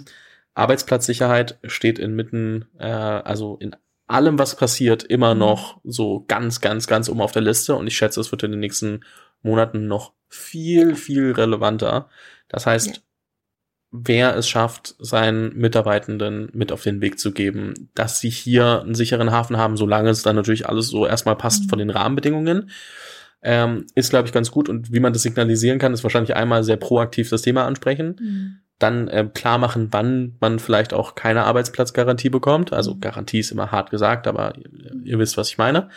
Arbeitsplatzsicherheit steht inmitten, äh, also in allem, was passiert, immer mhm. noch so ganz, ganz, ganz oben auf der Liste. Und ich schätze, es wird in den nächsten Monaten noch viel, viel relevanter. Das heißt, ja. wer es schafft, seinen Mitarbeitenden mit auf den Weg zu geben, dass sie hier einen sicheren Hafen haben, solange es dann natürlich alles so erstmal passt mhm. von den Rahmenbedingungen, ähm, ist, glaube ich, ganz gut. Und wie man das signalisieren kann, ist wahrscheinlich einmal sehr proaktiv das Thema ansprechen. Mhm dann äh, klar machen, wann man vielleicht auch keine Arbeitsplatzgarantie bekommt. Also mhm. Garantie ist immer hart gesagt, aber ihr, ihr wisst, was ich meine.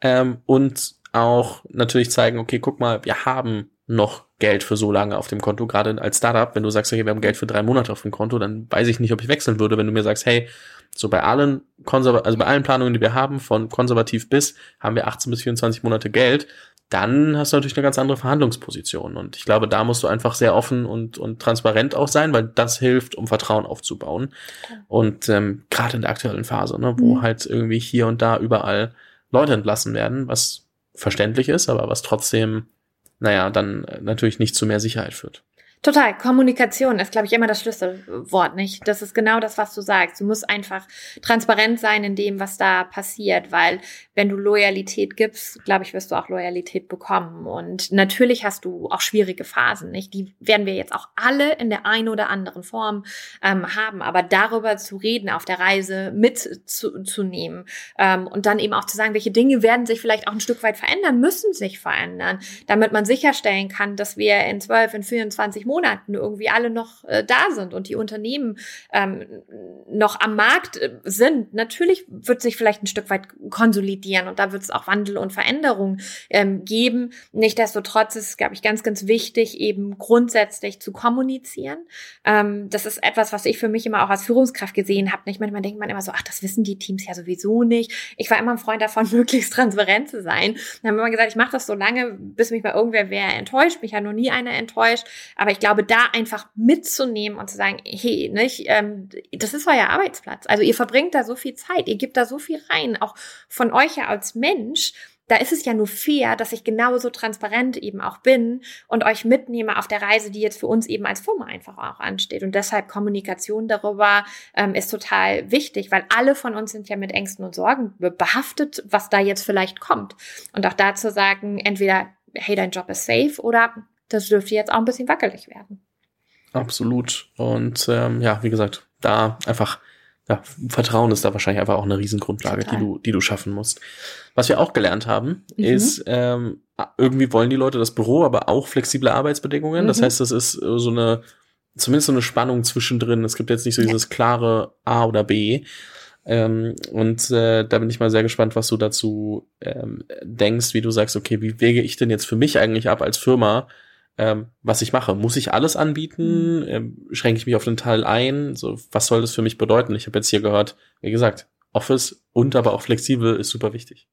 Ähm, und auch natürlich zeigen, okay, guck mal, wir haben noch Geld für so lange auf dem Konto, gerade als Startup, wenn du sagst, okay, wir haben Geld für drei Monate auf dem Konto, dann weiß ich nicht, ob ich wechseln würde, wenn du mir sagst, hey, so bei allen konserva also bei allen Planungen, die wir haben, von konservativ bis, haben wir 18 bis 24 Monate Geld, dann hast du natürlich eine ganz andere Verhandlungsposition. Und ich glaube, da musst du einfach sehr offen und, und transparent auch sein, weil das hilft, um Vertrauen aufzubauen. Und ähm, gerade in der aktuellen Phase, ne, wo mhm. halt irgendwie hier und da überall Leute entlassen werden, was verständlich ist, aber was trotzdem, naja, dann natürlich nicht zu mehr Sicherheit führt. Total. Kommunikation ist, glaube ich, immer das Schlüsselwort, nicht? Das ist genau das, was du sagst. Du musst einfach transparent sein in dem, was da passiert, weil wenn du Loyalität gibst, glaube ich, wirst du auch Loyalität bekommen. Und natürlich hast du auch schwierige Phasen, nicht? Die werden wir jetzt auch alle in der einen oder anderen Form ähm, haben. Aber darüber zu reden, auf der Reise mitzunehmen ähm, und dann eben auch zu sagen, welche Dinge werden sich vielleicht auch ein Stück weit verändern, müssen sich verändern, damit man sicherstellen kann, dass wir in 12, in 24 Monaten irgendwie alle noch äh, da sind und die Unternehmen ähm, noch am Markt äh, sind. Natürlich wird sich vielleicht ein Stück weit konsolidieren und da wird es auch Wandel und Veränderung ähm, geben. Nichtsdestotrotz ist glaube ich, ganz, ganz wichtig, eben grundsätzlich zu kommunizieren. Ähm, das ist etwas, was ich für mich immer auch als Führungskraft gesehen habe. Nicht manchmal denkt man immer so, ach, das wissen die Teams ja sowieso nicht. Ich war immer ein Freund davon, möglichst transparent zu sein. Dann haben wir immer gesagt, ich mache das so lange, bis mich mal irgendwer wer enttäuscht. Mich hat noch nie einer enttäuscht. Aber ich ich glaube, da einfach mitzunehmen und zu sagen, hey, nicht, ähm, das ist euer Arbeitsplatz. Also ihr verbringt da so viel Zeit, ihr gebt da so viel rein, auch von euch ja als Mensch. da ist es ja nur fair, dass ich genauso transparent eben auch bin und euch mitnehme auf der Reise, die jetzt für uns eben als Firma einfach auch ansteht. Und deshalb Kommunikation darüber ähm, ist total wichtig, weil alle von uns sind ja mit Ängsten und Sorgen behaftet, was da jetzt vielleicht kommt. Und auch dazu sagen, entweder, hey, dein Job ist safe oder das dürfte jetzt auch ein bisschen wackelig werden. Absolut. Und ähm, ja, wie gesagt, da einfach ja, Vertrauen ist da wahrscheinlich einfach auch eine Riesengrundlage, die du, die du schaffen musst. Was wir auch gelernt haben, mhm. ist, ähm, irgendwie wollen die Leute das Büro, aber auch flexible Arbeitsbedingungen. Mhm. Das heißt, das ist so eine, zumindest so eine Spannung zwischendrin. Es gibt jetzt nicht so ja. dieses klare A oder B. Ähm, und äh, da bin ich mal sehr gespannt, was du dazu ähm, denkst, wie du sagst, okay, wie wege ich denn jetzt für mich eigentlich ab als Firma, ähm, was ich mache. Muss ich alles anbieten? Mhm. Ähm, schränke ich mich auf den Teil ein? So, was soll das für mich bedeuten? Ich habe jetzt hier gehört, wie gesagt, Office und aber auch flexibel ist super wichtig.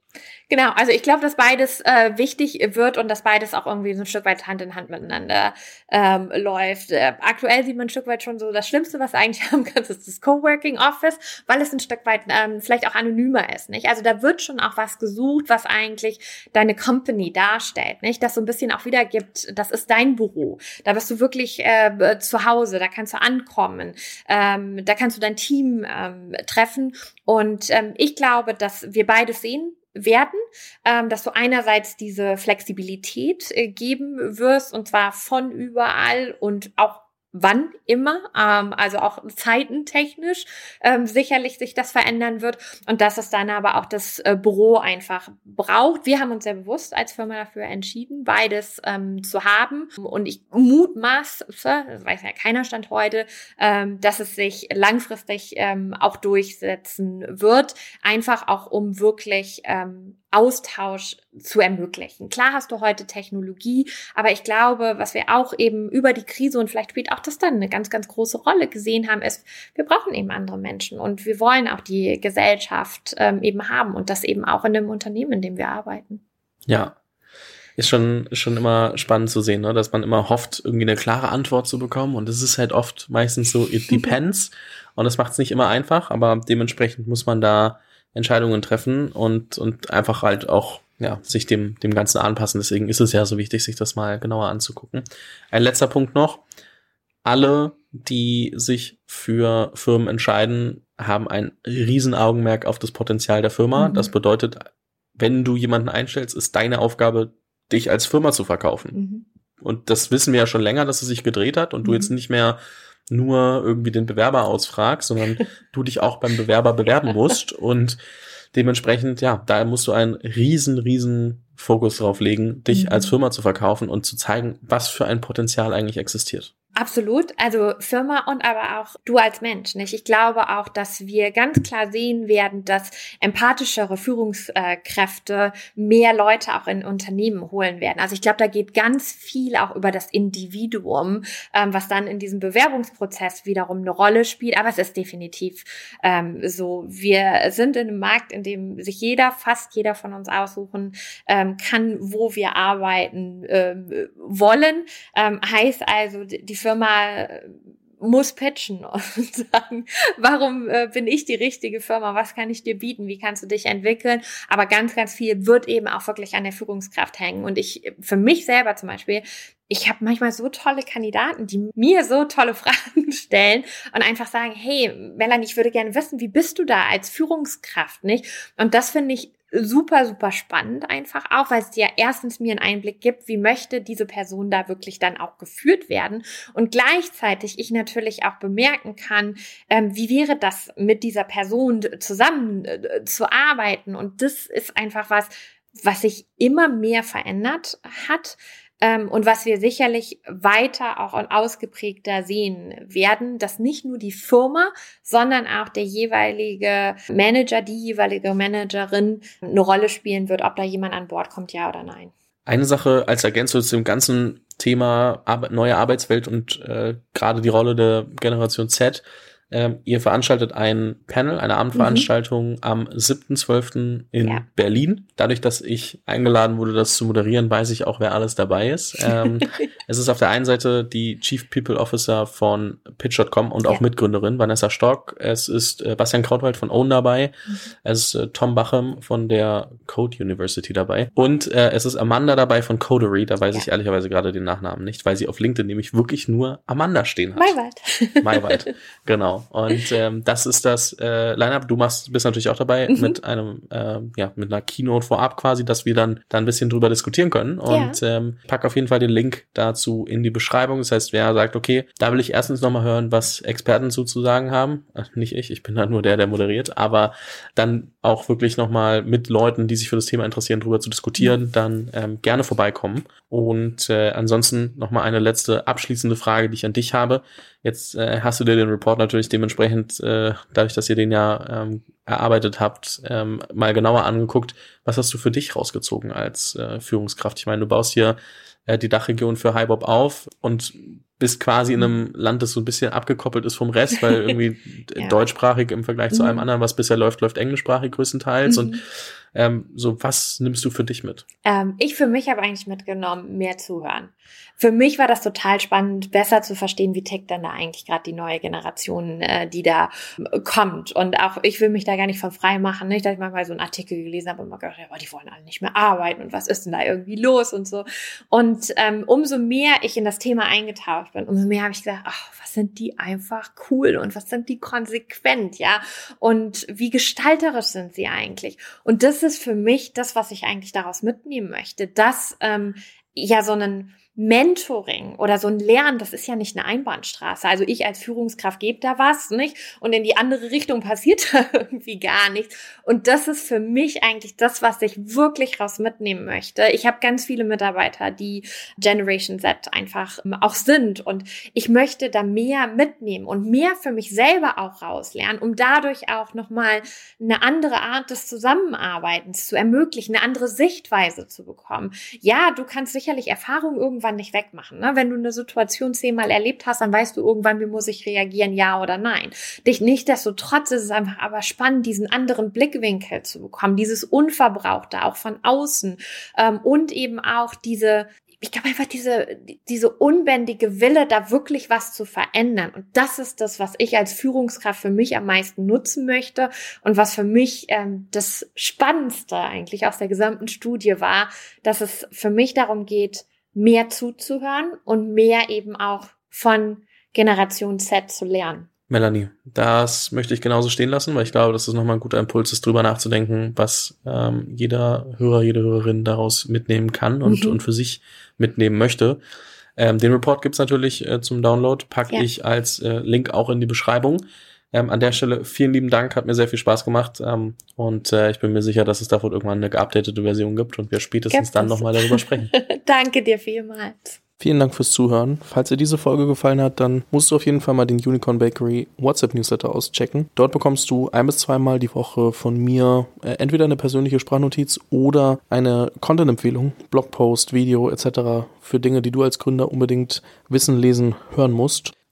Genau, also ich glaube, dass beides äh, wichtig wird und dass beides auch irgendwie so ein Stück weit Hand in Hand miteinander ähm, läuft. Äh, aktuell sieht man ein Stück weit schon so, das Schlimmste, was eigentlich haben kannst, ist das Coworking Office, weil es ein Stück weit ähm, vielleicht auch anonymer ist, nicht? Also da wird schon auch was gesucht, was eigentlich deine Company darstellt, nicht? Das so ein bisschen auch wiedergibt, das ist dein Büro. Da bist du wirklich äh, zu Hause, da kannst du ankommen, ähm, da kannst du dein Team ähm, treffen und ähm, ich glaube, dass wir beides sehen werden, ähm, dass du einerseits diese Flexibilität äh, geben wirst und zwar von überall und auch wann immer, ähm, also auch zeitentechnisch ähm, sicherlich sich das verändern wird und dass es dann aber auch das äh, Büro einfach braucht. Wir haben uns sehr bewusst als Firma dafür entschieden, beides ähm, zu haben und ich mutmaße, das weiß ja keiner Stand heute, ähm, dass es sich langfristig ähm, auch durchsetzen wird, einfach auch um wirklich ähm, Austausch zu ermöglichen. Klar hast du heute Technologie, aber ich glaube, was wir auch eben über die Krise und vielleicht spielt auch das dann eine ganz, ganz große Rolle gesehen haben, ist, wir brauchen eben andere Menschen und wir wollen auch die Gesellschaft ähm, eben haben und das eben auch in dem Unternehmen, in dem wir arbeiten. Ja, ist schon, schon immer spannend zu sehen, ne? dass man immer hofft, irgendwie eine klare Antwort zu bekommen. Und es ist halt oft meistens so, it depends. und das macht es nicht immer einfach, aber dementsprechend muss man da Entscheidungen treffen und, und einfach halt auch ja, sich dem, dem Ganzen anpassen. Deswegen ist es ja so wichtig, sich das mal genauer anzugucken. Ein letzter Punkt noch. Alle, die sich für Firmen entscheiden, haben ein Riesenaugenmerk auf das Potenzial der Firma. Mhm. Das bedeutet, wenn du jemanden einstellst, ist deine Aufgabe, dich als Firma zu verkaufen. Mhm. Und das wissen wir ja schon länger, dass es sich gedreht hat und mhm. du jetzt nicht mehr nur irgendwie den Bewerber ausfragst, sondern du dich auch beim Bewerber bewerben musst und dementsprechend, ja, da musst du einen riesen, riesen Fokus drauf legen, dich mhm. als Firma zu verkaufen und zu zeigen, was für ein Potenzial eigentlich existiert. Absolut, also Firma und aber auch du als Mensch, nicht? Ich glaube auch, dass wir ganz klar sehen werden, dass empathischere Führungskräfte mehr Leute auch in Unternehmen holen werden. Also ich glaube, da geht ganz viel auch über das Individuum, ähm, was dann in diesem Bewerbungsprozess wiederum eine Rolle spielt. Aber es ist definitiv ähm, so. Wir sind in einem Markt, in dem sich jeder, fast jeder von uns aussuchen ähm, kann, wo wir arbeiten ähm, wollen. Ähm, heißt also, die Firma äh, muss pitchen und sagen, warum äh, bin ich die richtige Firma? Was kann ich dir bieten? Wie kannst du dich entwickeln? Aber ganz, ganz viel wird eben auch wirklich an der Führungskraft hängen. Und ich, für mich selber zum Beispiel, ich habe manchmal so tolle Kandidaten, die mir so tolle Fragen stellen und einfach sagen, hey, Melanie, ich würde gerne wissen, wie bist du da als Führungskraft, nicht? Und das finde ich super, super spannend einfach auch, weil es dir erstens mir einen Einblick gibt, wie möchte diese Person da wirklich dann auch geführt werden und gleichzeitig ich natürlich auch bemerken kann, ähm, wie wäre das mit dieser Person zusammen äh, zu arbeiten? Und das ist einfach was, was sich immer mehr verändert hat und was wir sicherlich weiter auch ausgeprägter sehen werden, dass nicht nur die Firma, sondern auch der jeweilige Manager, die jeweilige Managerin eine Rolle spielen wird, ob da jemand an Bord kommt, ja oder nein. Eine Sache als Ergänzung zu dem ganzen Thema neue Arbeitswelt und äh, gerade die Rolle der Generation Z Ähm, ihr veranstaltet ein Panel, eine Abendveranstaltung mhm. am 7.12. in ja. Berlin. Dadurch, dass ich eingeladen wurde, das zu moderieren, weiß ich auch, wer alles dabei ist. Ähm, es ist auf der einen Seite die Chief People Officer von Pitch.com und auch ja. Mitgründerin Vanessa Stock. Es ist äh, Bastian Krautwald von Own dabei. Mhm. Es ist äh, Tom Bachem von der Code University dabei. Und äh, es ist Amanda dabei von Codery. Da weiß ja. ich ehrlicherweise gerade den Nachnamen nicht, weil sie auf LinkedIn nämlich wirklich nur Amanda stehen hat. Maywald. Maywald, genau. Und ähm, das ist das äh, Line-Up. Du machst, bist natürlich auch dabei mhm. mit einem, äh, ja, mit einer Keynote vorab quasi, dass wir dann, dann ein bisschen drüber diskutieren können. Und ja. ähm, pack auf jeden Fall den Link dazu in die Beschreibung. Das heißt, wer sagt, okay, da will ich erstens nochmal hören, was Experten sozusagen haben. Äh, nicht ich, ich bin da nur der, der moderiert, aber dann auch wirklich nochmal mit Leuten, die sich für das Thema interessieren, drüber zu diskutieren, mhm. dann ähm, gerne vorbeikommen. Und äh, ansonsten nochmal eine letzte abschließende Frage, die ich an dich habe. Jetzt äh, hast du dir den Report natürlich dementsprechend, äh, dadurch, dass ihr den ja ähm, erarbeitet habt, ähm, mal genauer angeguckt. Was hast du für dich rausgezogen als äh, Führungskraft? Ich meine, du baust hier äh, die Dachregion für Hybob auf und bist quasi in einem Land, das so ein bisschen abgekoppelt ist vom Rest, weil irgendwie ja. deutschsprachig im Vergleich mhm. zu allem anderen, was bisher läuft, läuft englischsprachig größtenteils. Mhm. Und ähm, so, was nimmst du für dich mit? Ähm, ich für mich habe eigentlich mitgenommen, mehr zuhören. Für mich war das total spannend, besser zu verstehen, wie tickt denn da eigentlich gerade die neue Generation, äh, die da äh, kommt. Und auch ich will mich da gar nicht von frei machen. Nicht, dass ich manchmal so einen Artikel gelesen habe und mal gedacht, ja, die wollen alle nicht mehr arbeiten und was ist denn da irgendwie los und so. Und ähm, umso mehr ich in das Thema eingetaucht bin, umso mehr habe ich gesagt, ach, was sind die einfach cool und was sind die konsequent, ja? Und wie gestalterisch sind sie eigentlich? Und das ist für mich das, was ich eigentlich daraus mitnehmen möchte, dass ähm, ja so einen Mentoring oder so ein Lernen, das ist ja nicht eine Einbahnstraße. Also ich als Führungskraft gebe da was, nicht? Und in die andere Richtung passiert da irgendwie gar nichts. Und das ist für mich eigentlich das, was ich wirklich raus mitnehmen möchte. Ich habe ganz viele Mitarbeiter, die Generation Z einfach ähm, auch sind. Und ich möchte da mehr mitnehmen und mehr für mich selber auch rauslernen, um dadurch auch nochmal eine andere Art des Zusammenarbeitens zu ermöglichen, eine andere Sichtweise zu bekommen. Ja, du kannst sicherlich Erfahrungen irgendwann irgendwann nicht wegmachen. Ne? Wenn du eine Situation zehnmal erlebt hast, dann weißt du irgendwann, wie muss ich reagieren, ja oder nein. Dich nicht desto trotz ist es einfach aber spannend, diesen anderen Blickwinkel zu bekommen, dieses Unverbrauchte auch von außen ähm, und eben auch diese ich glaube einfach diese, diese unbändige Wille, da wirklich was zu verändern. Und das ist das, was ich als Führungskraft für mich am meisten nutzen möchte und was für mich ähm, das Spannendste eigentlich aus der gesamten Studie war, dass es für mich darum geht, mehr zuzuhören und mehr eben auch von Generation Z zu lernen. Melanie, das möchte ich genauso stehen lassen, weil ich glaube, dass es nochmal ein guter Impuls ist, drüber nachzudenken, was ähm, jeder Hörer, jede Hörerin daraus mitnehmen kann und, mhm. und für sich mitnehmen möchte. Ähm, den Report gibt's natürlich äh, zum Download, packe ja. ich als äh, Link auch in die Beschreibung. Ähm, an der Stelle vielen lieben Dank, hat mir sehr viel Spaß gemacht ähm, und äh, ich bin mir sicher, dass es davon irgendwann eine geupdatete Version gibt und wir spätestens Gibt's dann nochmal darüber sprechen. Danke dir vielmals. Vielen Dank fürs Zuhören. Falls dir diese Folge gefallen hat, dann musst du auf jeden Fall mal den Unicorn Bakery WhatsApp Newsletter auschecken. Dort bekommst du ein bis zweimal die Woche von mir äh, entweder eine persönliche Sprachnotiz oder eine Content-Empfehlung, Blogpost, Video etc. für Dinge, die du als Gründer unbedingt wissen, lesen, hören musst.